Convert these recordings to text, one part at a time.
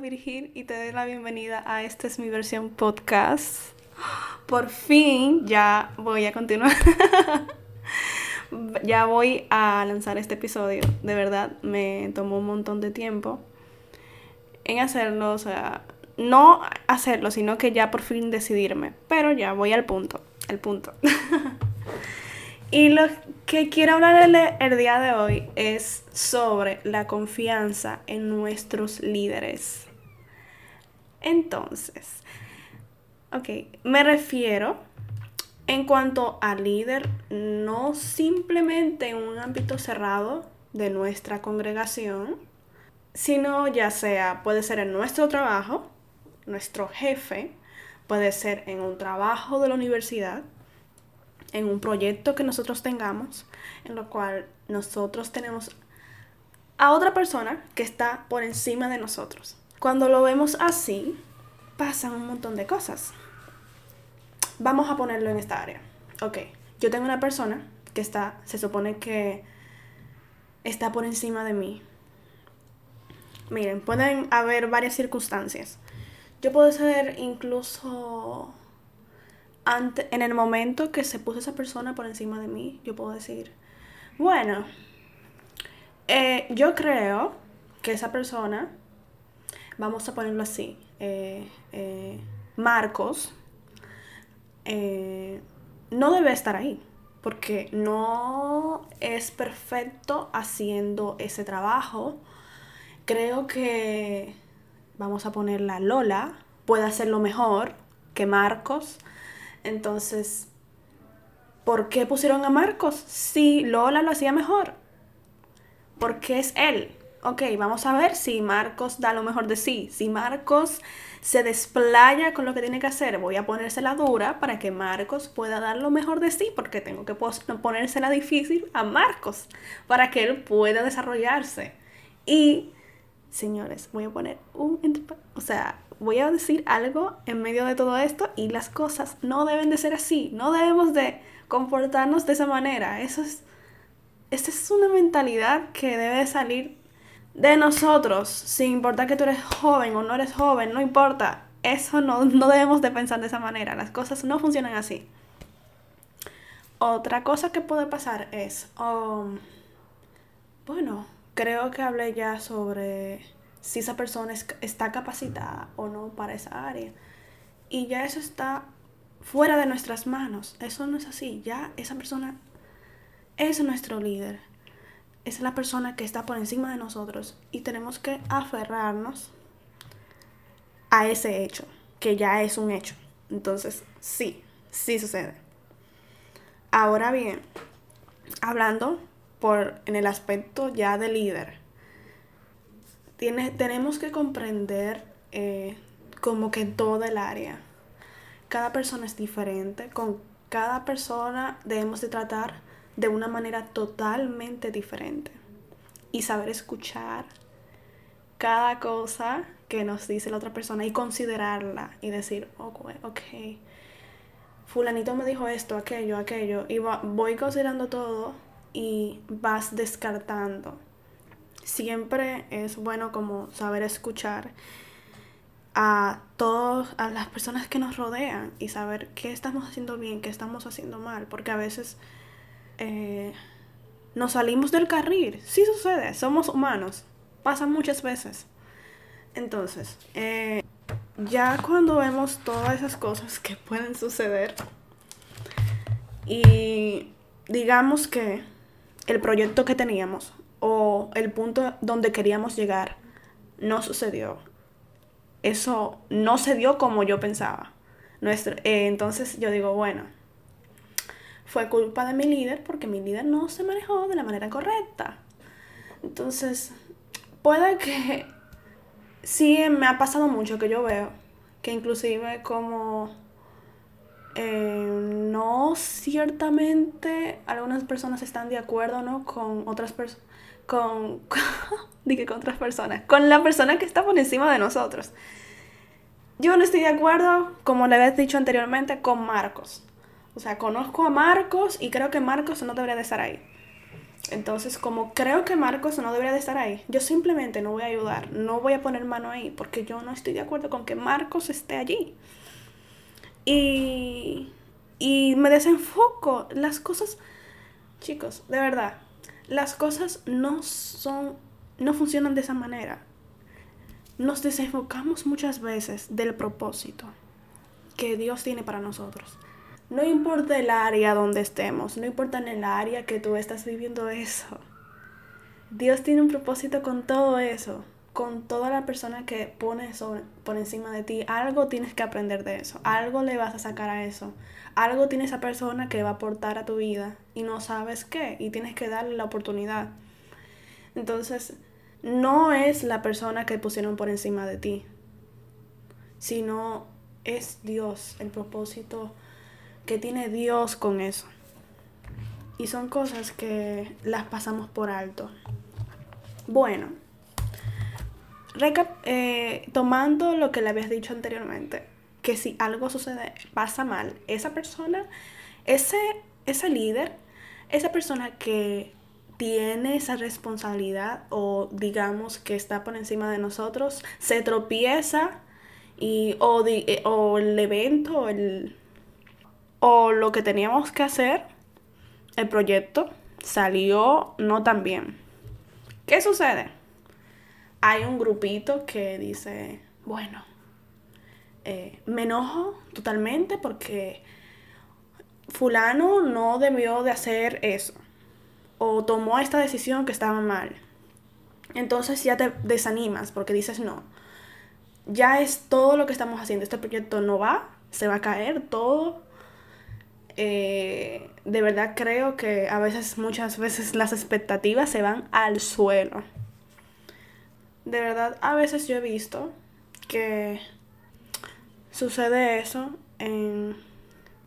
Virgil y te doy la bienvenida a esta es mi versión podcast. Por fin ya voy a continuar. ya voy a lanzar este episodio. De verdad, me tomó un montón de tiempo en hacerlo, o sea, no hacerlo, sino que ya por fin decidirme. Pero ya voy al punto, al punto. y lo que quiero hablar el, el día de hoy es sobre la confianza en nuestros líderes. Entonces, ok, me refiero en cuanto al líder, no simplemente en un ámbito cerrado de nuestra congregación, sino ya sea, puede ser en nuestro trabajo, nuestro jefe, puede ser en un trabajo de la universidad, en un proyecto que nosotros tengamos, en lo cual nosotros tenemos a otra persona que está por encima de nosotros. Cuando lo vemos así, pasan un montón de cosas. Vamos a ponerlo en esta área. Ok, yo tengo una persona que está, se supone que está por encima de mí. Miren, pueden haber varias circunstancias. Yo puedo ser incluso ante, en el momento que se puso esa persona por encima de mí, yo puedo decir, bueno, eh, yo creo que esa persona, vamos a ponerlo así, eh, eh, Marcos, no debe estar ahí, porque no es perfecto haciendo ese trabajo. Creo que, vamos a ponerla Lola, puede hacerlo mejor que Marcos. Entonces, ¿por qué pusieron a Marcos si Lola lo hacía mejor? Porque es él. Ok, vamos a ver si Marcos da lo mejor de sí. Si Marcos se desplaya con lo que tiene que hacer, voy a ponérsela dura para que Marcos pueda dar lo mejor de sí, porque tengo que ponérsela difícil a Marcos para que él pueda desarrollarse. Y, señores, voy a poner un... O sea, voy a decir algo en medio de todo esto y las cosas no deben de ser así, no debemos de comportarnos de esa manera. Eso es... Esta es una mentalidad que debe salir de nosotros, sin importar que tú eres joven o no eres joven, no importa. Eso no, no debemos de pensar de esa manera. Las cosas no funcionan así. Otra cosa que puede pasar es, um, bueno, creo que hablé ya sobre si esa persona es, está capacitada o no para esa área. Y ya eso está fuera de nuestras manos. Eso no es así. Ya esa persona es nuestro líder es la persona que está por encima de nosotros y tenemos que aferrarnos a ese hecho, que ya es un hecho. Entonces, sí, sí sucede. Ahora bien, hablando por en el aspecto ya de líder, tiene, tenemos que comprender eh, como que toda el área. Cada persona es diferente, con cada persona debemos de tratar de una manera totalmente diferente y saber escuchar cada cosa que nos dice la otra persona y considerarla y decir, ok, okay fulanito me dijo esto, aquello, aquello, y voy considerando todo y vas descartando. Siempre es bueno como saber escuchar a todas a las personas que nos rodean y saber qué estamos haciendo bien, qué estamos haciendo mal, porque a veces eh, nos salimos del carril. Sí sucede, somos humanos. Pasa muchas veces. Entonces, eh, ya cuando vemos todas esas cosas que pueden suceder y digamos que el proyecto que teníamos o el punto donde queríamos llegar no sucedió. Eso no se dio como yo pensaba. Nuestro, eh, entonces yo digo, bueno, fue culpa de mi líder porque mi líder no se manejó de la manera correcta. Entonces, puede que sí me ha pasado mucho que yo veo que inclusive como no ciertamente algunas personas están de acuerdo ¿no? con otras personas con, dije con otras personas, con la persona que está por encima de nosotros. Yo no estoy de acuerdo, como le había dicho anteriormente, con Marcos. O sea, conozco a Marcos y creo que Marcos no debería de estar ahí. Entonces, como creo que Marcos no debería de estar ahí, yo simplemente no voy a ayudar, no voy a poner mano ahí, porque yo no estoy de acuerdo con que Marcos esté allí. Y, y me desenfoco. Las cosas, chicos, de verdad, las cosas no son, no funcionan de esa manera. Nos desenfocamos muchas veces del propósito que Dios tiene para nosotros. No importa el área donde estemos, no importa en el área que tú estás viviendo eso. Dios tiene un propósito con todo eso, con toda la persona que pone sobre, por encima de ti. Algo tienes que aprender de eso, algo le vas a sacar a eso. Algo tiene esa persona que va a aportar a tu vida y no sabes qué y tienes que darle la oportunidad. Entonces, no es la persona que pusieron por encima de ti, sino es Dios, el propósito que tiene Dios con eso. Y son cosas que las pasamos por alto. Bueno, eh, tomando lo que le habías dicho anteriormente, que si algo sucede, pasa mal, esa persona, ese, ese líder, esa persona que tiene esa responsabilidad o digamos que está por encima de nosotros, se tropieza y o, eh, o el evento, el, o lo que teníamos que hacer, el proyecto salió no tan bien. ¿Qué sucede? Hay un grupito que dice, bueno, eh, me enojo totalmente porque fulano no debió de hacer eso o tomó esta decisión que estaba mal. Entonces ya te desanimas porque dices no, ya es todo lo que estamos haciendo, este proyecto no va, se va a caer todo eh, de verdad creo que a veces, muchas veces las expectativas se van al suelo. De verdad, a veces yo he visto que sucede eso en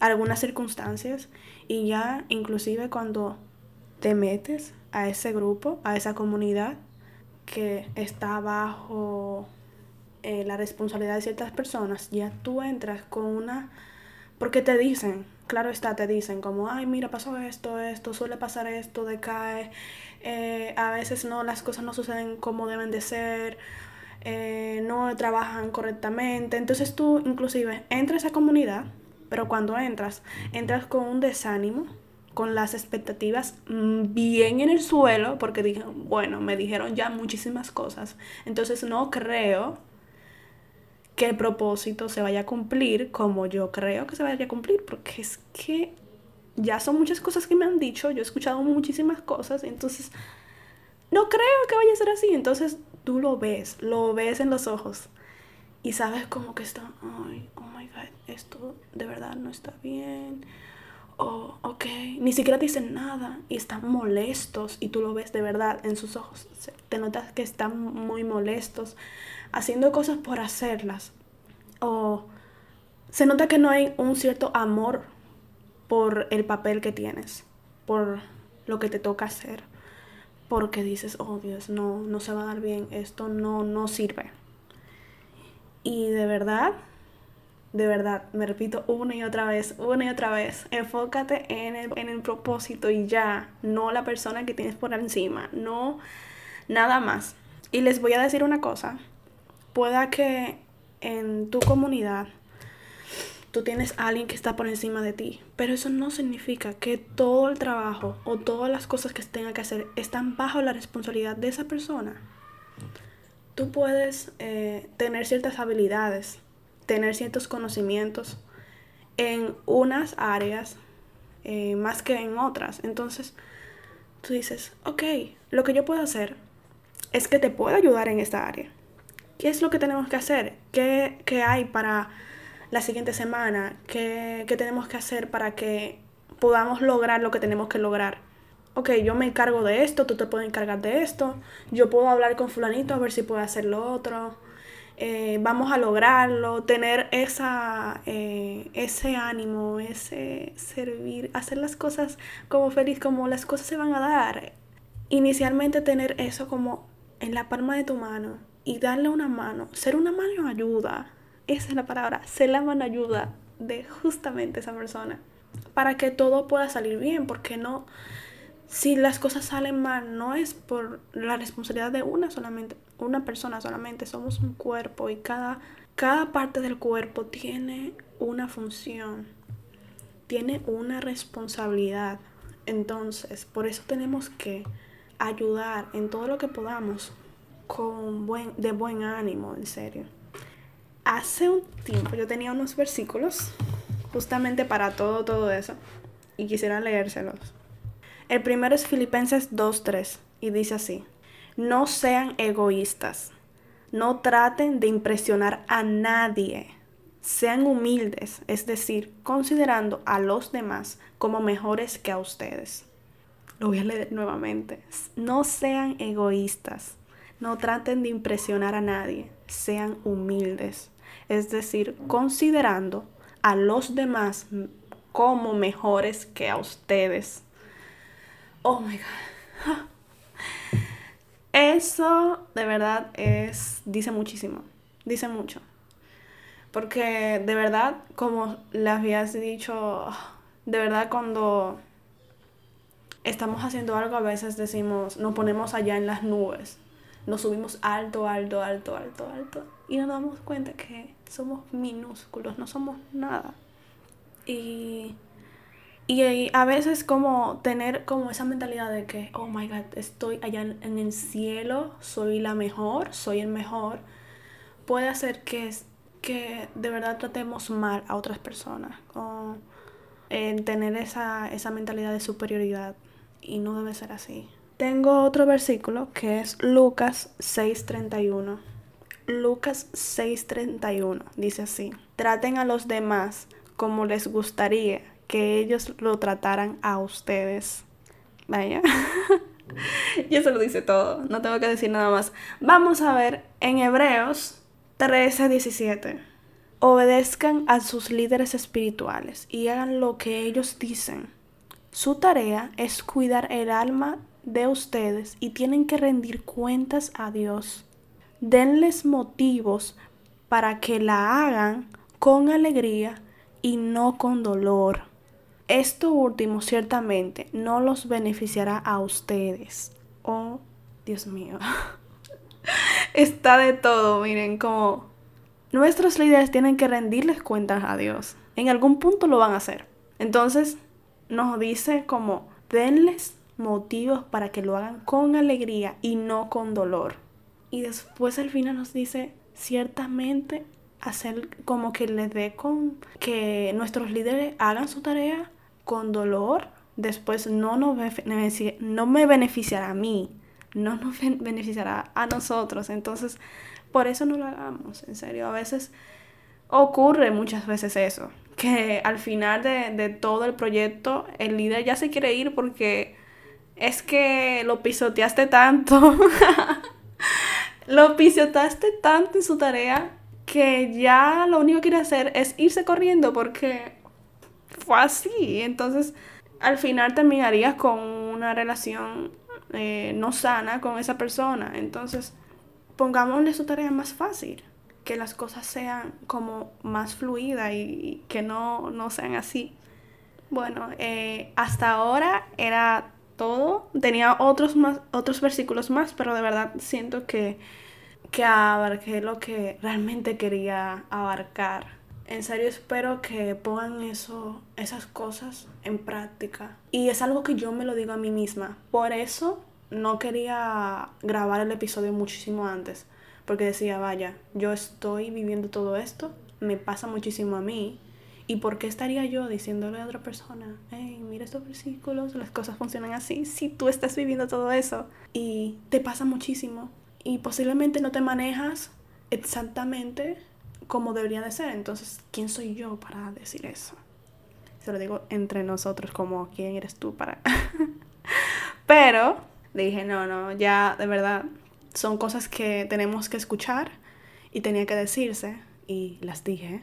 algunas circunstancias y ya inclusive cuando te metes a ese grupo, a esa comunidad que está bajo eh, la responsabilidad de ciertas personas, ya tú entras con una... porque te dicen, claro está, te dicen como, ay, mira, pasó esto, esto, suele pasar esto, decae, eh, a veces no, las cosas no suceden como deben de ser, eh, no trabajan correctamente. Entonces tú inclusive entras a esa comunidad, pero cuando entras, entras con un desánimo, con las expectativas mm, bien en el suelo, porque dije, bueno, me dijeron ya muchísimas cosas, entonces no creo que el propósito se vaya a cumplir como yo creo que se vaya a cumplir, porque es que ya son muchas cosas que me han dicho, yo he escuchado muchísimas cosas, entonces no creo que vaya a ser así, entonces tú lo ves, lo ves en los ojos y sabes como que está, ay, oh my god, esto de verdad no está bien. Oh, ok, ni siquiera dicen nada y están molestos y tú lo ves de verdad en sus ojos. Te notas que están muy molestos haciendo cosas por hacerlas. O se nota que no hay un cierto amor por el papel que tienes, por lo que te toca hacer. Porque dices, oh Dios, no, no se va a dar bien, esto no, no sirve. Y de verdad, de verdad, me repito una y otra vez, una y otra vez, enfócate en el, en el propósito y ya, no la persona que tienes por encima, no nada más. Y les voy a decir una cosa, pueda que en tu comunidad tú tienes a alguien que está por encima de ti, pero eso no significa que todo el trabajo o todas las cosas que tenga que hacer están bajo la responsabilidad de esa persona. Tú puedes eh, tener ciertas habilidades, tener ciertos conocimientos en unas áreas eh, más que en otras. Entonces, tú dices, ok, lo que yo puedo hacer es que te puedo ayudar en esta área. ¿Qué es lo que tenemos que hacer? ¿Qué, hay para la siguiente semana? ¿Qué, ¿Qué, tenemos que hacer para que podamos lograr lo que tenemos que lograr? Ok, yo me encargo de esto, tú te puedes encargar de esto, yo puedo hablar con fulanito a ver si puede hacer lo otro, eh, vamos a lograrlo, tener esa, eh, ese ánimo, ese servir, hacer las cosas como feliz, como las cosas se van a dar. inicialmente tener eso como en la palma de tu mano y darle una mano, ser una mano ayuda, esa es la palabra, ser la mano ayuda de justamente esa persona para que todo pueda salir bien, porque no, si las cosas salen mal, no es por la responsabilidad de una solamente, una persona solamente, somos un cuerpo y cada, cada parte del cuerpo tiene una función, tiene una responsabilidad. Entonces, por eso tenemos que ayudar en todo lo que podamos con buen, de buen ánimo, en serio. Hace un tiempo yo tenía unos versículos justamente para todo, todo eso y quisiera leérselos. El primero es Filipenses 2.3 y dice así, no sean egoístas, no traten de impresionar a nadie, sean humildes, es decir, considerando a los demás como mejores que a ustedes. Lo voy a leer nuevamente. No sean egoístas, no traten de impresionar a nadie, sean humildes, es decir, considerando a los demás como mejores que a ustedes. Oh my God. Eso de verdad es, dice muchísimo, dice mucho. Porque de verdad, como le habías dicho, de verdad cuando estamos haciendo algo a veces decimos, nos ponemos allá en las nubes, nos subimos alto, alto, alto, alto, alto y nos damos cuenta que somos minúsculos, no somos nada. Y y a veces como tener como esa mentalidad de que, oh my god, estoy allá en el cielo, soy la mejor, soy el mejor, puede hacer que, que de verdad tratemos mal a otras personas. O en tener esa, esa mentalidad de superioridad. Y no debe ser así. Tengo otro versículo que es Lucas 6:31. Lucas 6:31 dice así, traten a los demás como les gustaría que ellos lo trataran a ustedes. Vaya. y eso lo dice todo, no tengo que decir nada más. Vamos a ver en Hebreos 13, 17. Obedezcan a sus líderes espirituales y hagan lo que ellos dicen. Su tarea es cuidar el alma de ustedes y tienen que rendir cuentas a Dios. Denles motivos para que la hagan con alegría y no con dolor. Esto último ciertamente no los beneficiará a ustedes. Oh, Dios mío. Está de todo, miren, como nuestros líderes tienen que rendirles cuentas a Dios. En algún punto lo van a hacer. Entonces, nos dice como, denles motivos para que lo hagan con alegría y no con dolor. Y después al final nos dice, ciertamente hacer como que les dé con que nuestros líderes hagan su tarea con dolor, después no, nos no me beneficiará a mí, no nos beneficiará a nosotros. Entonces, por eso no lo hagamos, en serio. A veces ocurre muchas veces eso, que al final de, de todo el proyecto el líder ya se quiere ir porque es que lo pisoteaste tanto. lo pisoteaste tanto en su tarea que ya lo único que quiere hacer es irse corriendo porque fue así. Entonces, al final terminarías con una relación eh, no sana con esa persona. Entonces, pongámosle su tarea más fácil. Que las cosas sean como más fluidas y, que no, no, sean así. Bueno, eh, hasta ahora era todo. Tenía otros, más, otros versículos más, pero de verdad siento que, que abarqué lo que realmente quería abarcar en serio espero que pongan eso, esas cosas en práctica. Y es algo que yo me lo digo a mí misma. Por eso no quería grabar el episodio muchísimo antes. Porque decía, vaya, yo estoy viviendo todo esto, me pasa muchísimo a mí. ¿Y por qué estaría yo diciéndole a otra persona, hey, mira estos versículos, las cosas funcionan así, si tú estás viviendo todo eso y te pasa muchísimo y posiblemente no te manejas exactamente como debería de ser. Entonces, ¿quién soy yo para decir eso? Se lo digo entre nosotros como quién eres tú para... Pero dije, no, no, ya de verdad son cosas que tenemos que escuchar y tenía que decirse y las dije.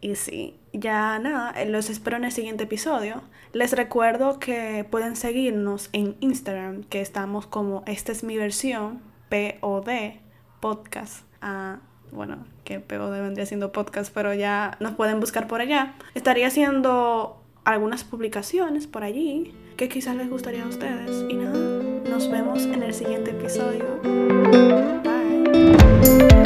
Y sí, ya nada, eh, los espero en el siguiente episodio. Les recuerdo que pueden seguirnos en Instagram, que estamos como esta es mi versión, POD, podcast. Ah, bueno, que POD vendría siendo podcast, pero ya nos pueden buscar por allá. Estaría haciendo algunas publicaciones por allí que quizás les gustaría a ustedes. Y nada, nos vemos en el siguiente episodio. Bye.